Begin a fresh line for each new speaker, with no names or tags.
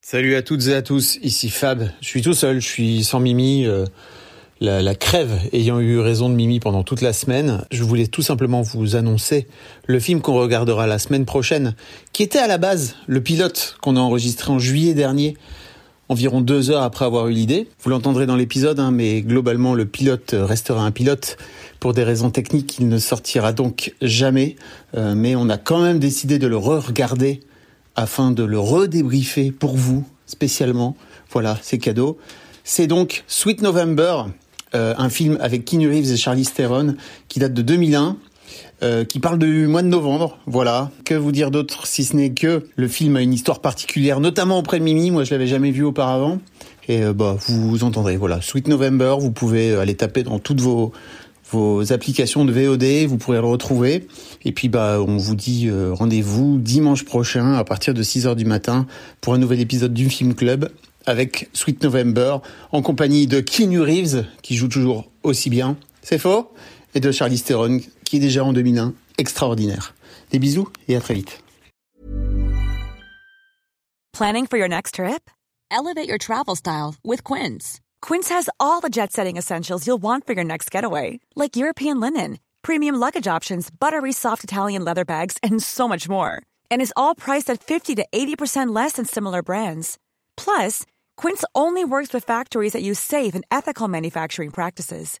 Salut à toutes et à tous, ici Fab. Je suis tout seul, je suis sans Mimi. euh, la crève ayant eu raison de Mimi pendant toute la semaine, je voulais tout simplement vous annoncer le film qu'on regardera la semaine prochaine, qui était à la base le pilote qu'on a enregistré en juillet dernier, environ deux heures après avoir eu l'idée. Vous l'entendrez dans l'épisode, hein, mais globalement le pilote restera un pilote. Pour des raisons techniques, il ne sortira donc jamais, Euh, mais on a quand même décidé de le re-regarder afin de le redébriefer pour vous spécialement. Voilà, c'est cadeau. C'est donc Sweet November, euh, un film avec Keanu Reeves et Charlize Theron qui date de 2001. Euh, qui parle du mois de novembre, voilà. Que vous dire d'autre si ce n'est que le film a une histoire particulière, notamment auprès de Mimi. Moi, je l'avais jamais vu auparavant. Et euh, bah, vous entendrez, voilà. Sweet November, vous pouvez aller taper dans toutes vos vos applications de VOD, vous pourrez le retrouver. Et puis bah on vous dit euh, rendez-vous dimanche prochain à partir de 6h du matin pour un nouvel épisode du Film Club avec Sweet November en compagnie de Keanu Reeves qui joue toujours aussi bien. C'est faux? Et de Charlize Theron qui est déjà en 2001 extraordinaire. Des bisous et à très vite.
Planning for your next trip? Elevate your travel style with Quince. Quince has all the jet setting essentials you'll want for your next getaway, like European linen, premium luggage options, buttery soft Italian leather bags, and so much more. And is all priced at 50 to 80% less than similar brands. Plus, Quince only works with factories that use safe and ethical manufacturing practices.